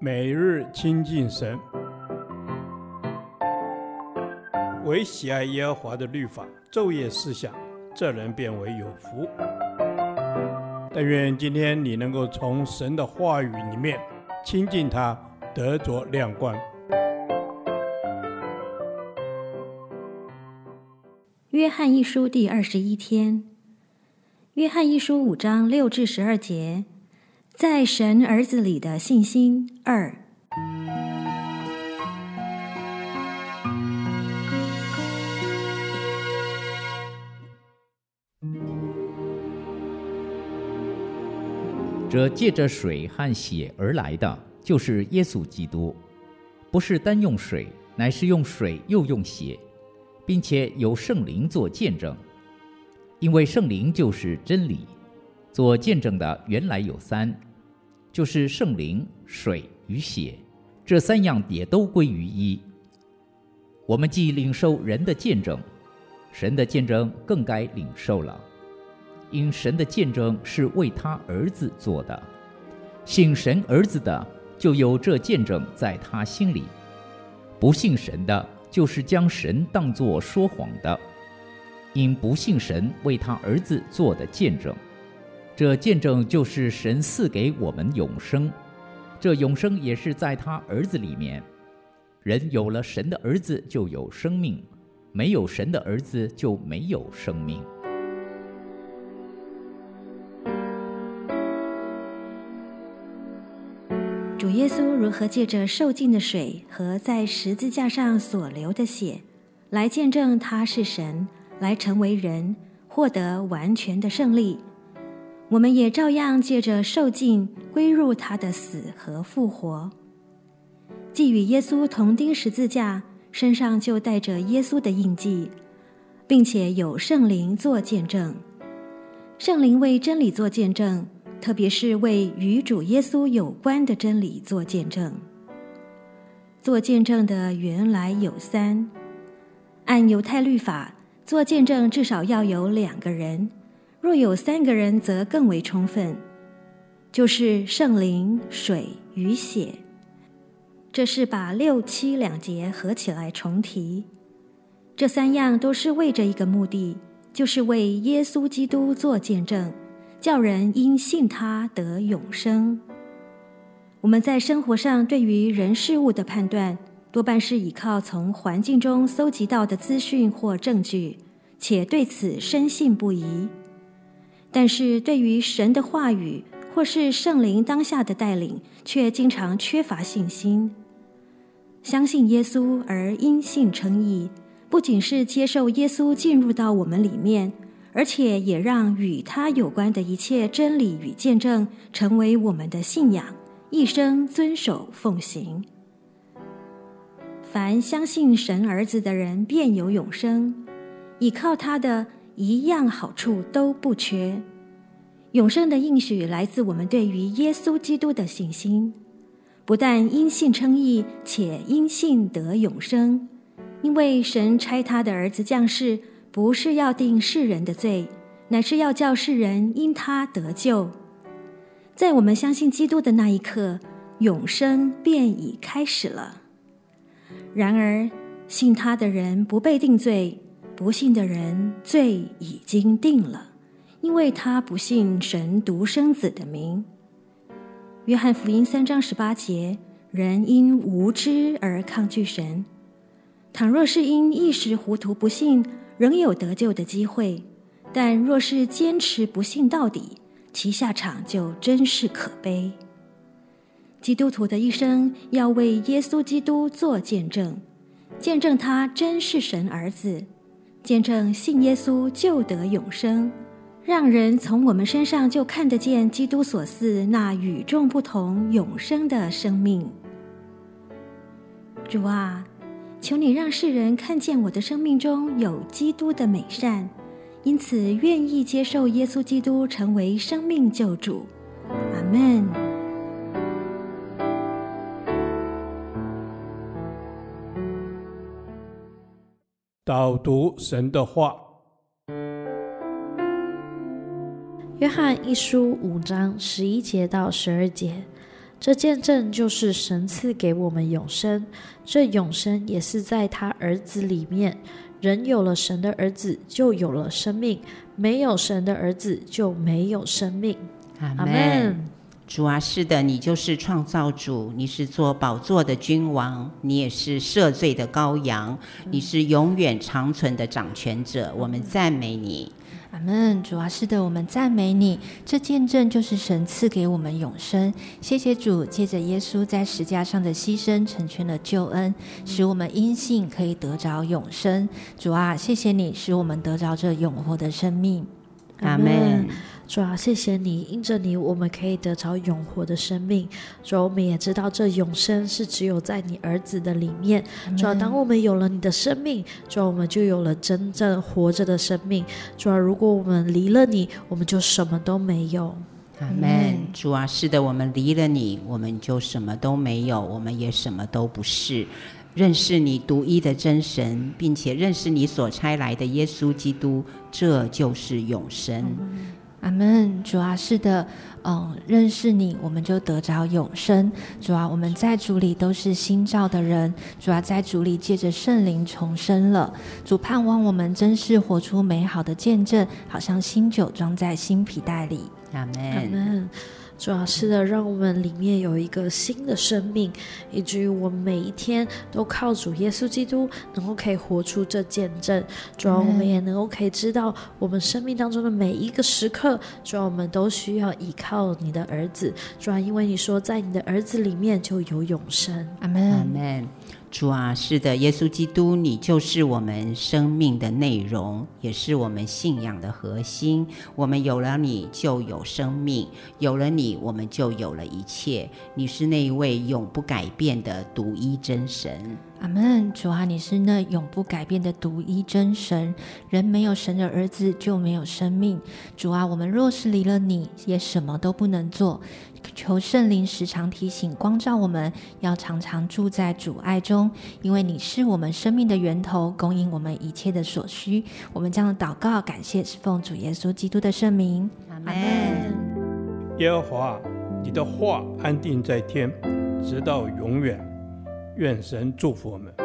每日亲近神，唯喜爱耶和华的律法，昼夜思想，这人便为有福。但愿今天你能够从神的话语里面亲近他，得着亮光。约翰一书第二十一天，约翰一书五章六至十二节。在神儿子里的信心二，这借着水和血而来的，就是耶稣基督，不是单用水，乃是用水又用血，并且有圣灵做见证，因为圣灵就是真理。做见证的原来有三，就是圣灵、水与血，这三样也都归于一。我们既领受人的见证，神的见证更该领受了，因神的见证是为他儿子做的。信神儿子的，就有这见证在他心里；不信神的，就是将神当作说谎的，因不信神为他儿子做的见证。这见证就是神赐给我们永生，这永生也是在他儿子里面。人有了神的儿子就有生命，没有神的儿子就没有生命。主耶稣如何借着受尽的水和在十字架上所流的血，来见证他是神，来成为人，获得完全的胜利。我们也照样借着受尽归入他的死和复活，既与耶稣同钉十字架，身上就带着耶稣的印记，并且有圣灵做见证。圣灵为真理做见证，特别是为与主耶稣有关的真理做见证。做见证的原来有三，按犹太律法，做见证至少要有两个人。若有三个人，则更为充分，就是圣灵、水与血。这是把六七两节合起来重提。这三样都是为着一个目的，就是为耶稣基督做见证，叫人因信他得永生。我们在生活上对于人事物的判断，多半是依靠从环境中搜集到的资讯或证据，且对此深信不疑。但是对于神的话语或是圣灵当下的带领，却经常缺乏信心。相信耶稣而因信称义，不仅是接受耶稣进入到我们里面，而且也让与他有关的一切真理与见证成为我们的信仰，一生遵守奉行。凡相信神儿子的人，便有永生，倚靠他的。一样好处都不缺，永生的应许来自我们对于耶稣基督的信心，不但因信称义，且因信得永生。因为神差他的儿子降世，不是要定世人的罪，乃是要叫世人因他得救。在我们相信基督的那一刻，永生便已开始了。然而，信他的人不被定罪。不信的人罪已经定了，因为他不信神独生子的名。约翰福音三章十八节：人因无知而抗拒神。倘若是因一时糊涂不信，仍有得救的机会；但若是坚持不信到底，其下场就真是可悲。基督徒的一生要为耶稣基督做见证，见证他真是神儿子。见证信耶稣就得永生，让人从我们身上就看得见基督所赐那与众不同永生的生命。主啊，求你让世人看见我的生命中有基督的美善，因此愿意接受耶稣基督成为生命救主。阿门。导读神的话，约翰一书五章十一节到十二节，这见证就是神赐给我们永生，这永生也是在他儿子里面。人有了神的儿子，就有了生命；没有神的儿子，就没有生命。阿门。主啊，是的，你就是创造主，你是做宝座的君王，你也是赦罪的羔羊，你是永远长存的掌权者。我们赞美你。阿门，主啊，是的，我们赞美你。这见证就是神赐给我们永生。谢谢主，借着耶稣在十架上的牺牲，成全了救恩，使我们因信可以得着永生。主啊，谢谢你，使我们得着这永活的生命。阿门。主啊，谢谢你，因着你，我们可以得着永活的生命。主啊，我们也知道这永生是只有在你儿子的里面。主啊，当我们有了你的生命，主啊，我们就有了真正活着的生命。主啊，如果我们离了你，我们就什么都没有。阿门。主啊，是的，我们离了你，我们就什么都没有，我们也什么都不是。认识你独一的真神，并且认识你所差来的耶稣基督，这就是永生。嗯阿门，主啊，是的，嗯，认识你，我们就得着永生。主啊，我们在主里都是新造的人。主啊，在主里借着圣灵重生了。主盼望我们真是活出美好的见证，好像新酒装在新皮带里。阿门。阿门。主要是的，让我们里面有一个新的生命，以至于我们每一天都靠主耶稣基督，能够可以活出这见证。主要我们也能够可以知道，我们生命当中的每一个时刻，主要我们都需要依靠你的儿子。主要因为你说，在你的儿子里面就有永生。阿门。阿门。主啊，是的，耶稣基督，你就是我们生命的内容，也是我们信仰的核心。我们有了你，就有生命；有了你，我们就有了一切。你是那一位永不改变的独一真神。阿门。主啊，你是那永不改变的独一真神。人没有神的儿子，就没有生命。主啊，我们若是离了你，也什么都不能做。求圣灵时常提醒、光照我们，要常常住在主爱中，因为你是我们生命的源头，供应我们一切的所需。我们将祷告、感谢，是奉主耶稣基督的圣名。阿门。耶和华，你的话安定在天，直到永远。愿神祝福我们。